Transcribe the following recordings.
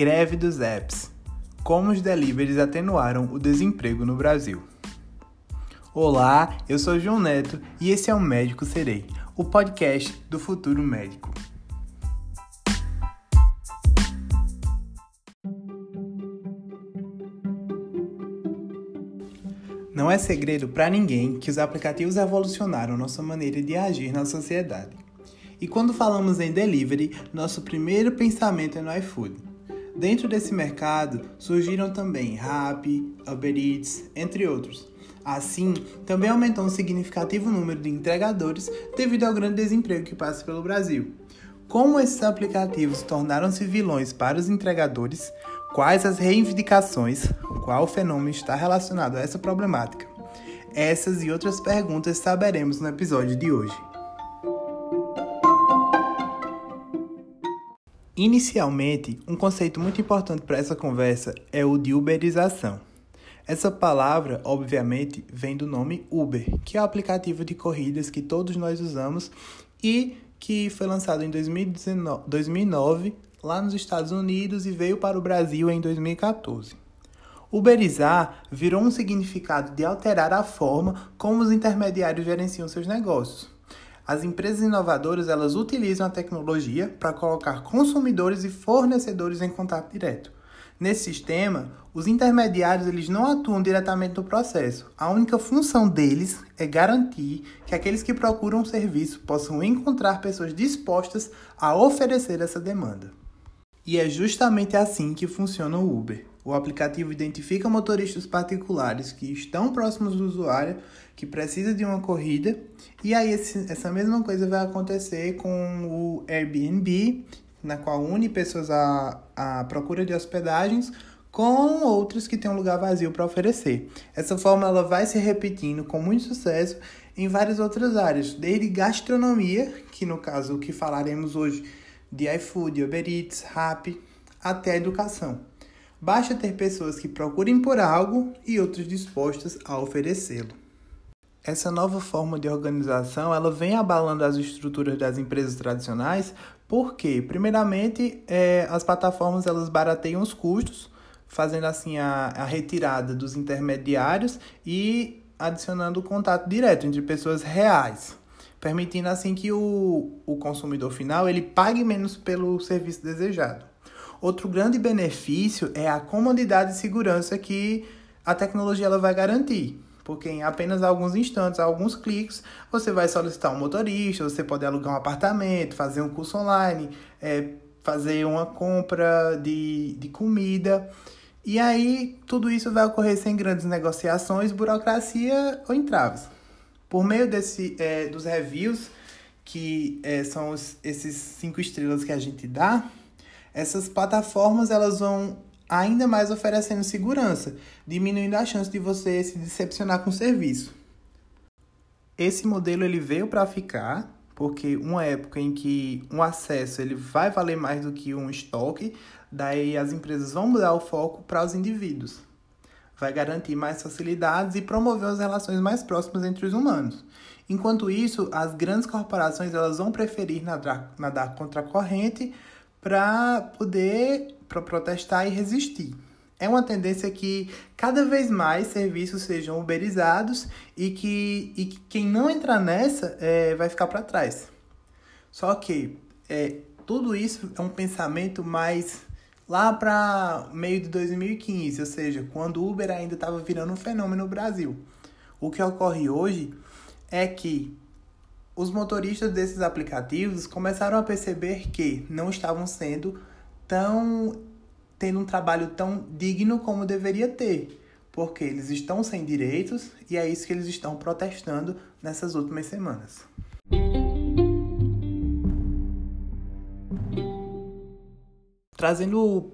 Greve dos apps. Como os deliveries atenuaram o desemprego no Brasil. Olá, eu sou João Neto e esse é o Médico Serei, o podcast do futuro médico. Não é segredo para ninguém que os aplicativos evolucionaram nossa maneira de agir na sociedade. E quando falamos em delivery, nosso primeiro pensamento é no iFood. Dentro desse mercado surgiram também Rappi, Uber Eats, entre outros. Assim, também aumentou um significativo número de entregadores devido ao grande desemprego que passa pelo Brasil. Como esses aplicativos tornaram-se vilões para os entregadores, quais as reivindicações, qual fenômeno está relacionado a essa problemática? Essas e outras perguntas saberemos no episódio de hoje. Inicialmente, um conceito muito importante para essa conversa é o de uberização. Essa palavra, obviamente, vem do nome Uber, que é o aplicativo de corridas que todos nós usamos e que foi lançado em 2019, 2009 lá nos Estados Unidos e veio para o Brasil em 2014. Uberizar virou um significado de alterar a forma como os intermediários gerenciam seus negócios. As empresas inovadoras elas utilizam a tecnologia para colocar consumidores e fornecedores em contato direto. Nesse sistema, os intermediários eles não atuam diretamente no processo. A única função deles é garantir que aqueles que procuram um serviço possam encontrar pessoas dispostas a oferecer essa demanda. E é justamente assim que funciona o Uber. O aplicativo identifica motoristas particulares que estão próximos do usuário, que precisa de uma corrida, e aí esse, essa mesma coisa vai acontecer com o Airbnb, na qual une pessoas à, à procura de hospedagens com outros que têm um lugar vazio para oferecer. Essa forma ela vai se repetindo com muito sucesso em várias outras áreas, desde gastronomia, que no caso o que falaremos hoje de iFood, Uber Eats, Rappi, até educação. Basta ter pessoas que procurem por algo e outras dispostas a oferecê-lo. Essa nova forma de organização ela vem abalando as estruturas das empresas tradicionais, porque, primeiramente, é, as plataformas elas barateiam os custos, fazendo assim a, a retirada dos intermediários e adicionando o contato direto entre pessoas reais, permitindo assim que o, o consumidor final ele pague menos pelo serviço desejado. Outro grande benefício é a comodidade e segurança que a tecnologia ela vai garantir. Porque em apenas alguns instantes, alguns cliques, você vai solicitar um motorista, você pode alugar um apartamento, fazer um curso online, é, fazer uma compra de, de comida. E aí, tudo isso vai ocorrer sem grandes negociações, burocracia ou entraves. Por meio desse, é, dos reviews, que é, são os, esses cinco estrelas que a gente dá, essas plataformas elas vão ainda mais oferecendo segurança, diminuindo a chance de você se decepcionar com o serviço. Esse modelo ele veio para ficar, porque uma época em que um acesso ele vai valer mais do que um estoque, daí as empresas vão mudar o foco para os indivíduos. Vai garantir mais facilidades e promover as relações mais próximas entre os humanos. Enquanto isso, as grandes corporações elas vão preferir nadar, nadar contra a corrente para poder pra protestar e resistir. É uma tendência que cada vez mais serviços sejam uberizados e que, e que quem não entrar nessa é, vai ficar para trás. Só que é, tudo isso é um pensamento mais lá para meio de 2015, ou seja, quando o Uber ainda estava virando um fenômeno no Brasil. O que ocorre hoje é que os motoristas desses aplicativos começaram a perceber que não estavam sendo tão tendo um trabalho tão digno como deveria ter, porque eles estão sem direitos e é isso que eles estão protestando nessas últimas semanas. Trazendo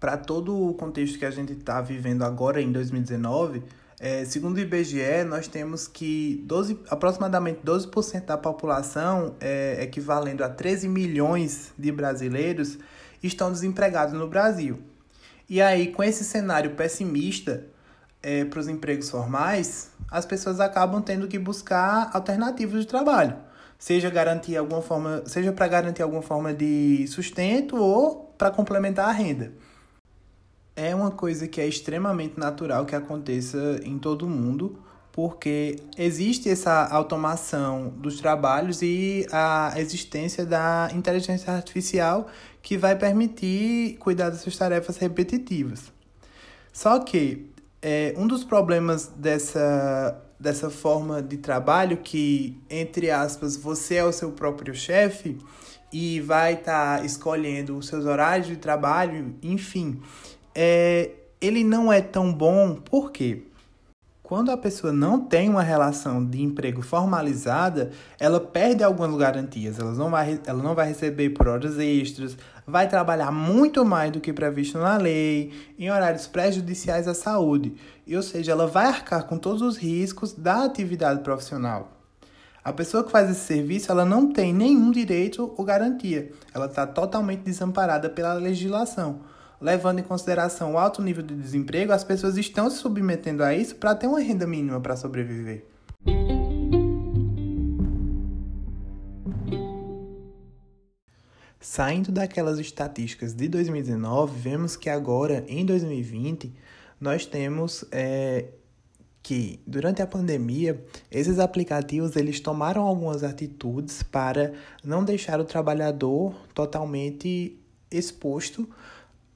para todo o contexto que a gente está vivendo agora em 2019, é, segundo o IBGE, nós temos que 12, aproximadamente 12% da população, é, equivalendo a 13 milhões de brasileiros, estão desempregados no Brasil. E aí, com esse cenário pessimista é, para os empregos formais, as pessoas acabam tendo que buscar alternativas de trabalho, seja garantir alguma forma, seja para garantir alguma forma de sustento ou para complementar a renda. É uma coisa que é extremamente natural que aconteça em todo mundo, porque existe essa automação dos trabalhos e a existência da inteligência artificial que vai permitir cuidar dessas tarefas repetitivas. Só que é, um dos problemas dessa, dessa forma de trabalho, que, entre aspas, você é o seu próprio chefe e vai estar tá escolhendo os seus horários de trabalho, enfim, é, ele não é tão bom, por quê? Quando a pessoa não tem uma relação de emprego formalizada, ela perde algumas garantias. Ela não vai, ela não vai receber por horas extras, vai trabalhar muito mais do que previsto na lei, em horários prejudiciais à saúde. E, ou seja, ela vai arcar com todos os riscos da atividade profissional. A pessoa que faz esse serviço, ela não tem nenhum direito ou garantia. Ela está totalmente desamparada pela legislação levando em consideração o alto nível de desemprego, as pessoas estão se submetendo a isso para ter uma renda mínima para sobreviver. Saindo daquelas estatísticas de 2019, vemos que agora, em 2020, nós temos é, que, durante a pandemia, esses aplicativos eles tomaram algumas atitudes para não deixar o trabalhador totalmente exposto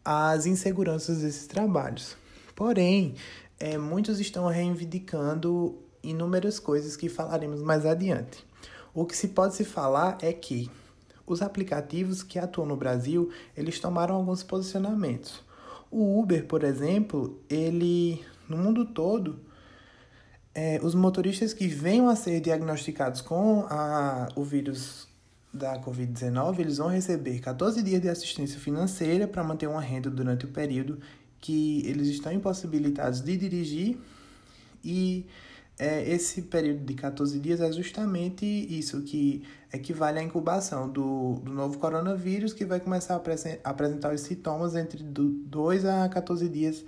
as inseguranças desses trabalhos. Porém, é, muitos estão reivindicando inúmeras coisas que falaremos mais adiante. O que se pode se falar é que os aplicativos que atuam no Brasil, eles tomaram alguns posicionamentos. O Uber, por exemplo, ele no mundo todo, é, os motoristas que venham a ser diagnosticados com a, o vírus da Covid-19, eles vão receber 14 dias de assistência financeira para manter uma renda durante o período que eles estão impossibilitados de dirigir e é, esse período de 14 dias é justamente isso que equivale à incubação do, do novo coronavírus que vai começar a apresentar os sintomas entre 2 a 14 dias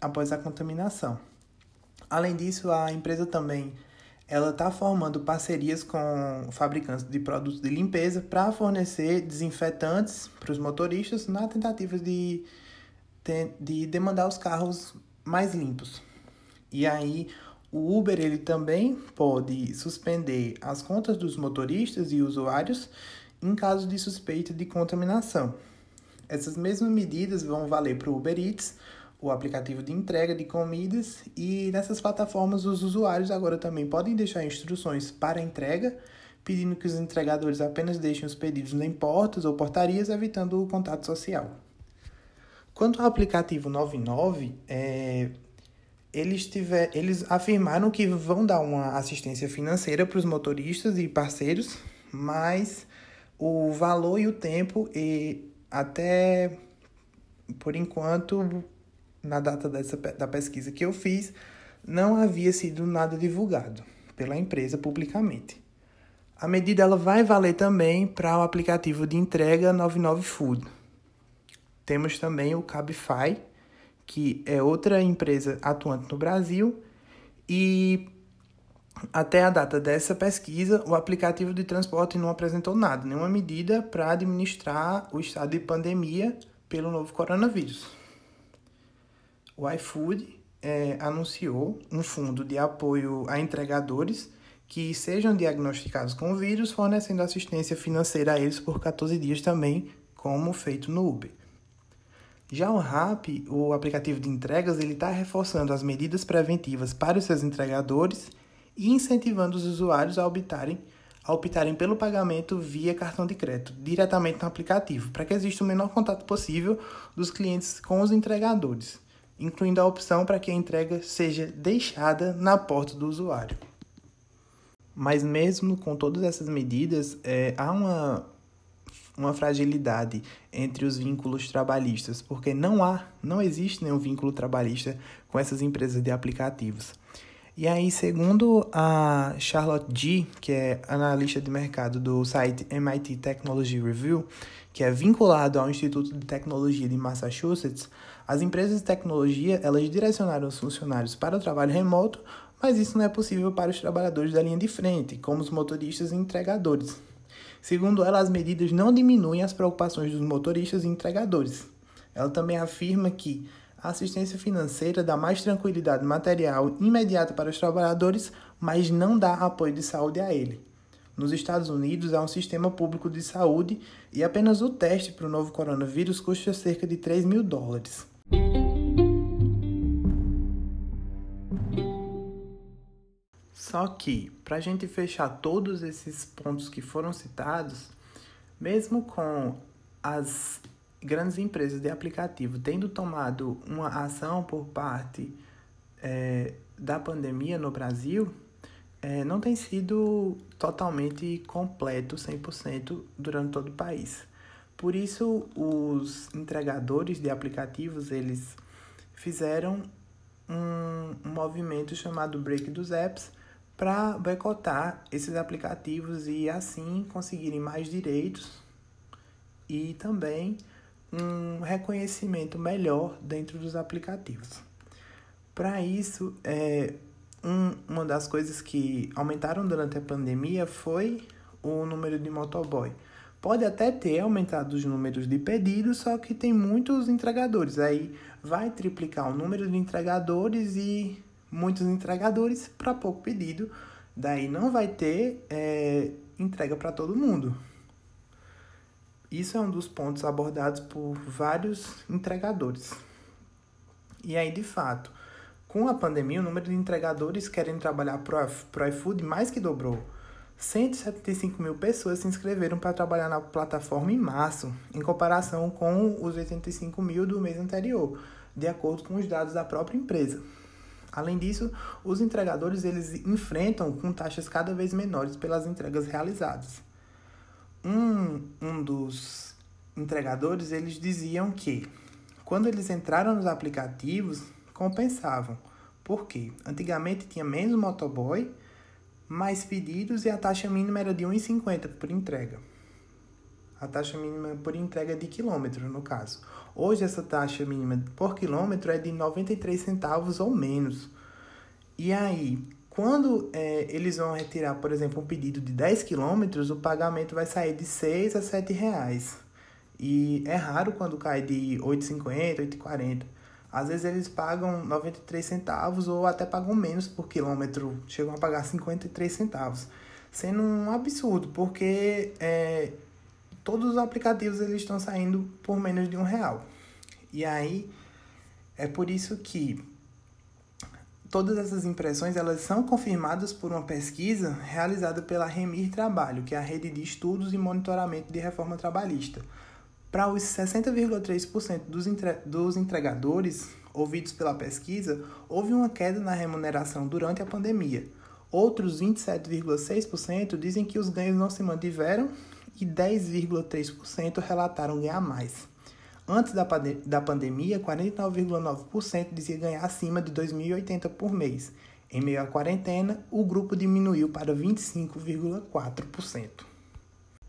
após a contaminação. Além disso, a empresa também ela está formando parcerias com fabricantes de produtos de limpeza para fornecer desinfetantes para os motoristas na tentativa de, de demandar os carros mais limpos. E aí o Uber ele também pode suspender as contas dos motoristas e usuários em caso de suspeita de contaminação. Essas mesmas medidas vão valer para o Uber Eats, o aplicativo de entrega de comidas e nessas plataformas os usuários agora também podem deixar instruções para entrega, pedindo que os entregadores apenas deixem os pedidos em portas ou portarias, evitando o contato social. Quanto ao aplicativo 99, é, eles, tiver, eles afirmaram que vão dar uma assistência financeira para os motoristas e parceiros, mas o valor e o tempo e até por enquanto na data dessa, da pesquisa que eu fiz, não havia sido nada divulgado pela empresa publicamente. A medida ela vai valer também para o aplicativo de entrega 99 Food. Temos também o Cabify, que é outra empresa atuante no Brasil, e até a data dessa pesquisa, o aplicativo de transporte não apresentou nada, nenhuma medida para administrar o estado de pandemia pelo novo coronavírus o iFood é, anunciou um fundo de apoio a entregadores que sejam diagnosticados com o vírus, fornecendo assistência financeira a eles por 14 dias também, como feito no Uber. Já o Rap, o aplicativo de entregas, ele está reforçando as medidas preventivas para os seus entregadores e incentivando os usuários a optarem, a optarem pelo pagamento via cartão de crédito, diretamente no aplicativo, para que exista o menor contato possível dos clientes com os entregadores incluindo a opção para que a entrega seja deixada na porta do usuário. Mas mesmo com todas essas medidas, é, há uma, uma fragilidade entre os vínculos trabalhistas, porque não há, não existe nenhum vínculo trabalhista com essas empresas de aplicativos. E aí, segundo a Charlotte G, que é analista de mercado do site MIT Technology Review, que é vinculado ao Instituto de Tecnologia de Massachusetts, as empresas de tecnologia elas direcionaram os funcionários para o trabalho remoto, mas isso não é possível para os trabalhadores da linha de frente, como os motoristas e entregadores. Segundo ela, as medidas não diminuem as preocupações dos motoristas e entregadores. Ela também afirma que A assistência financeira dá mais tranquilidade material imediata para os trabalhadores, mas não dá apoio de saúde a ele. Nos Estados Unidos há um sistema público de saúde e apenas o teste para o novo coronavírus custa cerca de 3 mil dólares. Só que, para a gente fechar todos esses pontos que foram citados, mesmo com as grandes empresas de aplicativo tendo tomado uma ação por parte é, da pandemia no Brasil, é, não tem sido totalmente completo, 100% durante todo o país. Por isso, os entregadores de aplicativos, eles fizeram um, um movimento chamado Break dos Apps para boicotar esses aplicativos e assim conseguirem mais direitos e também um reconhecimento melhor dentro dos aplicativos. Para isso, é, um, uma das coisas que aumentaram durante a pandemia foi o número de motoboy. Pode até ter aumentado os números de pedidos, só que tem muitos entregadores. Aí vai triplicar o número de entregadores e muitos entregadores para pouco pedido. Daí não vai ter é, entrega para todo mundo. Isso é um dos pontos abordados por vários entregadores. E aí, de fato, com a pandemia, o número de entregadores querendo trabalhar para o iFood mais que dobrou. 175 mil pessoas se inscreveram para trabalhar na plataforma em março, em comparação com os 85 mil do mês anterior, de acordo com os dados da própria empresa. Além disso, os entregadores eles enfrentam com taxas cada vez menores pelas entregas realizadas. Um, um dos entregadores eles diziam que quando eles entraram nos aplicativos compensavam. Por quê? Antigamente tinha menos motoboy mais pedidos e a taxa mínima era de 1,50 por entrega. A taxa mínima por entrega de quilômetro, no caso. Hoje, essa taxa mínima por quilômetro é de 93 centavos ou menos. E aí, quando é, eles vão retirar, por exemplo, um pedido de 10 quilômetros, o pagamento vai sair de 6 a 7 reais. E é raro quando cai de 8,50, 8,40. Às vezes eles pagam 93 centavos ou até pagam menos por quilômetro, chegam a pagar 53 centavos, sendo um absurdo, porque é, todos os aplicativos eles estão saindo por menos de um real. E aí é por isso que todas essas impressões elas são confirmadas por uma pesquisa realizada pela Remir Trabalho, que é a rede de estudos e monitoramento de reforma trabalhista para os 60,3% dos, entre... dos entregadores ouvidos pela pesquisa, houve uma queda na remuneração durante a pandemia. Outros 27,6% dizem que os ganhos não se mantiveram e 10,3% relataram ganhar mais. Antes da, da pandemia, 49,9% dizia ganhar acima de 2.080 por mês. Em meio à quarentena, o grupo diminuiu para 25,4%.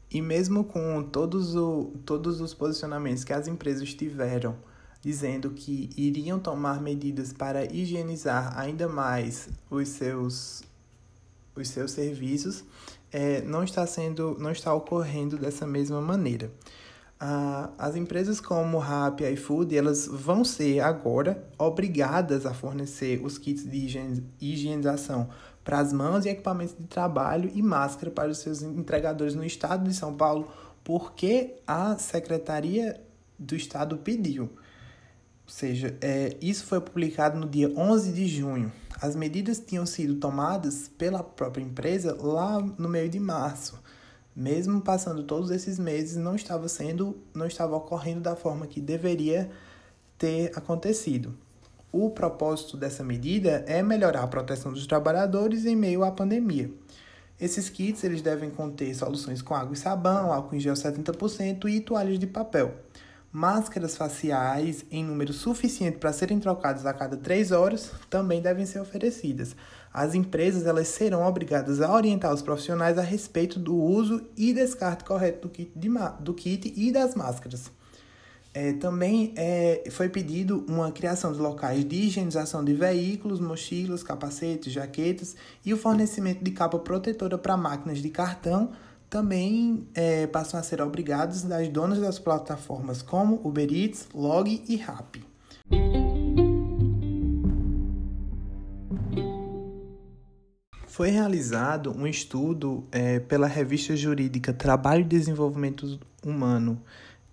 E mesmo com todos, o, todos os posicionamentos que as empresas tiveram dizendo que iriam tomar medidas para higienizar ainda mais os seus, os seus serviços, é, não está sendo, não está ocorrendo dessa mesma maneira. Ah, as empresas como Rappi e iFood, elas vão ser agora obrigadas a fornecer os kits de higienização para as mãos e equipamentos de trabalho e máscara para os seus entregadores no estado de São Paulo, porque a Secretaria do Estado pediu. Ou seja, é, isso foi publicado no dia 11 de junho. As medidas tinham sido tomadas pela própria empresa lá no meio de março. Mesmo passando todos esses meses, não estava sendo, não estava ocorrendo da forma que deveria ter acontecido. O propósito dessa medida é melhorar a proteção dos trabalhadores em meio à pandemia. Esses kits eles devem conter soluções com água e sabão, álcool em gel 70% e toalhas de papel. Máscaras faciais em número suficiente para serem trocadas a cada 3 horas também devem ser oferecidas. As empresas elas serão obrigadas a orientar os profissionais a respeito do uso e descarte correto do kit, de, do kit e das máscaras. É, também é, foi pedido uma criação de locais de higienização de veículos, mochilas, capacetes, jaquetas e o fornecimento de capa protetora para máquinas de cartão também é, passam a ser obrigados das donas das plataformas como Uber Eats, Log e Rappi. Foi realizado um estudo é, pela revista jurídica Trabalho e Desenvolvimento Humano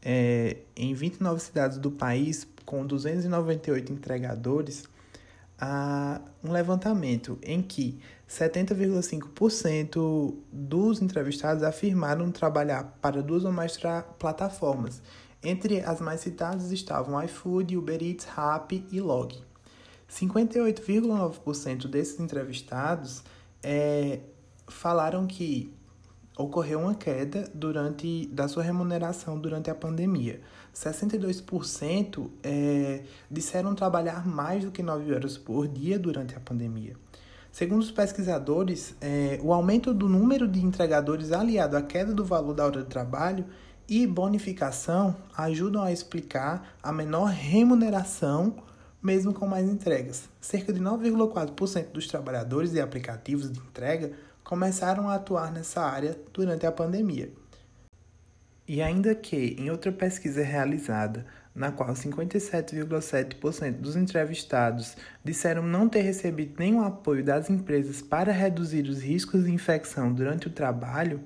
é, em 29 cidades do país, com 298 entregadores, a um levantamento em que 70,5% dos entrevistados afirmaram trabalhar para duas ou mais plataformas. Entre as mais citadas estavam iFood, Uber Eats, Rappi e Log. 58,9% desses entrevistados é, falaram que ocorreu uma queda durante da sua remuneração durante a pandemia. 62% é, disseram trabalhar mais do que 9 horas por dia durante a pandemia. Segundo os pesquisadores, é, o aumento do número de entregadores aliado à queda do valor da hora de trabalho e bonificação ajudam a explicar a menor remuneração mesmo com mais entregas. Cerca de 9,4% dos trabalhadores de aplicativos de entrega começaram a atuar nessa área durante a pandemia. E ainda que, em outra pesquisa realizada, na qual 57,7% dos entrevistados disseram não ter recebido nenhum apoio das empresas para reduzir os riscos de infecção durante o trabalho,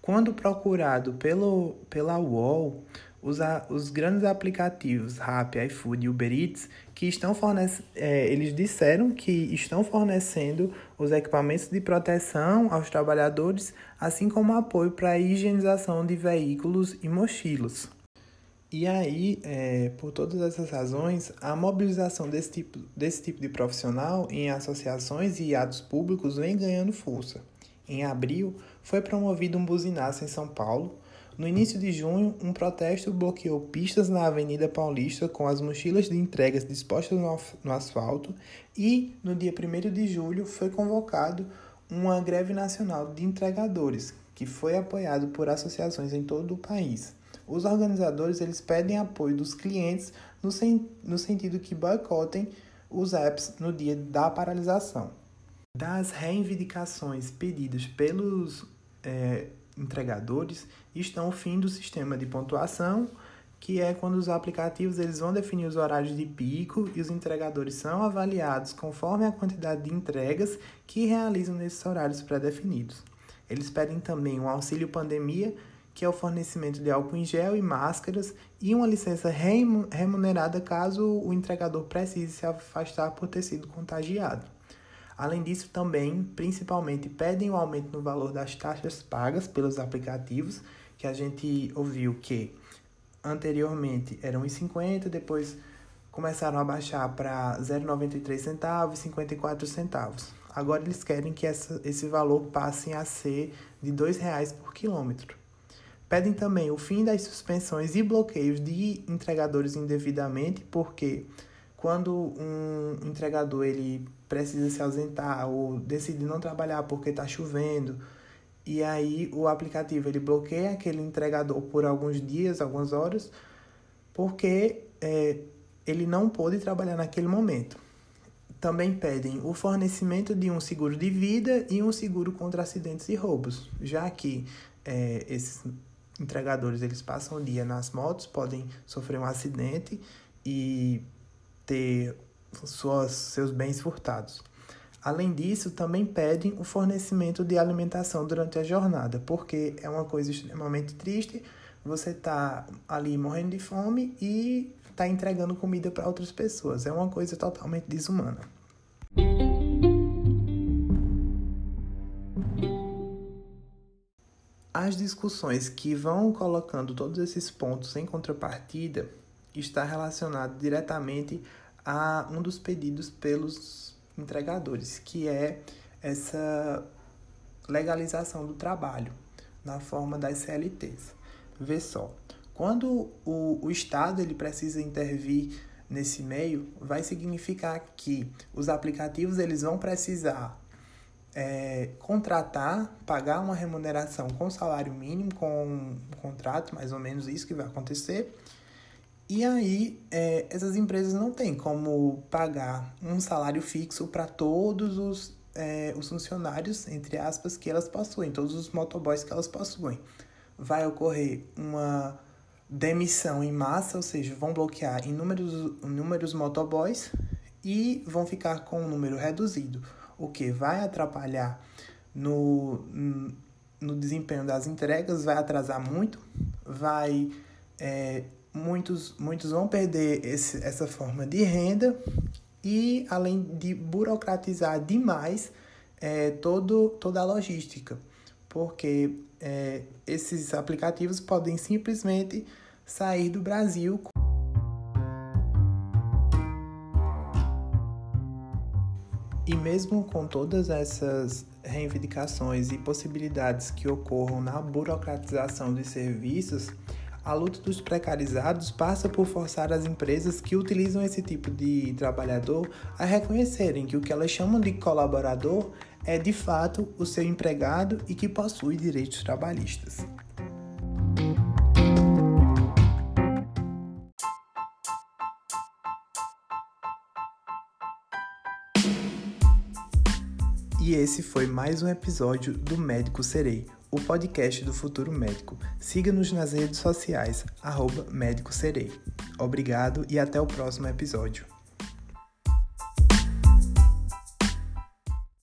quando procurado pelo, pela UOL, os, os grandes aplicativos Rappi, iFood e Uber Eats, que estão fornecendo, é, eles disseram que estão fornecendo os equipamentos de proteção aos trabalhadores, assim como apoio para a higienização de veículos e mochilas. E aí, é, por todas essas razões, a mobilização desse tipo, desse tipo de profissional em associações e atos públicos vem ganhando força. Em abril, foi promovido um buzinaço em São Paulo, no início de junho, um protesto bloqueou pistas na Avenida Paulista com as mochilas de entregas dispostas no asfalto e, no dia 1 de julho, foi convocado uma greve nacional de entregadores, que foi apoiado por associações em todo o país. Os organizadores eles pedem apoio dos clientes no, sen no sentido que boicotem os apps no dia da paralisação. Das reivindicações pedidas pelos é, entregadores estão o fim do sistema de pontuação, que é quando os aplicativos eles vão definir os horários de pico e os entregadores são avaliados conforme a quantidade de entregas que realizam nesses horários pré-definidos. Eles pedem também um auxílio pandemia, que é o fornecimento de álcool em gel e máscaras, e uma licença remunerada caso o entregador precise se afastar por ter sido contagiado. Além disso, também, principalmente, pedem o um aumento no valor das taxas pagas pelos aplicativos, que a gente ouviu que anteriormente eram 1,50, depois começaram a baixar para 0,93 centavos, 54 centavos. Agora eles querem que essa, esse valor passe a ser de R$ reais por quilômetro. Pedem também o fim das suspensões e bloqueios de entregadores indevidamente, porque quando um entregador ele precisa se ausentar ou decide não trabalhar porque está chovendo, e aí o aplicativo ele bloqueia aquele entregador por alguns dias, algumas horas, porque é, ele não pôde trabalhar naquele momento. Também pedem o fornecimento de um seguro de vida e um seguro contra acidentes e roubos, já que é, esses entregadores eles passam o dia nas motos, podem sofrer um acidente e ter suas, seus bens furtados. Além disso, também pedem o fornecimento de alimentação durante a jornada, porque é uma coisa extremamente triste você tá ali morrendo de fome e tá entregando comida para outras pessoas. É uma coisa totalmente desumana. As discussões que vão colocando todos esses pontos em contrapartida está relacionado diretamente a um dos pedidos pelos entregadores, que é essa legalização do trabalho na forma das CLTs. Vê só, quando o, o Estado ele precisa intervir nesse meio, vai significar que os aplicativos eles vão precisar é, contratar, pagar uma remuneração com salário mínimo, com um contrato, mais ou menos isso que vai acontecer, e aí, é, essas empresas não têm como pagar um salário fixo para todos os, é, os funcionários, entre aspas, que elas possuem, todos os motoboys que elas possuem. Vai ocorrer uma demissão em massa, ou seja, vão bloquear inúmeros, inúmeros motoboys e vão ficar com um número reduzido, o que vai atrapalhar no, no desempenho das entregas, vai atrasar muito, vai. É, muitos, muitos vão perder esse, essa forma de renda e além de burocratizar demais é, todo, toda a logística, porque é, esses aplicativos podem simplesmente sair do Brasil. E mesmo com todas essas reivindicações e possibilidades que ocorram na burocratização de serviços, a luta dos precarizados passa por forçar as empresas que utilizam esse tipo de trabalhador a reconhecerem que o que elas chamam de colaborador é de fato o seu empregado e que possui direitos trabalhistas. E esse foi mais um episódio do Médico Serei, o podcast do futuro médico. Siga-nos nas redes sociais, arroba Médico Serei. Obrigado e até o próximo episódio.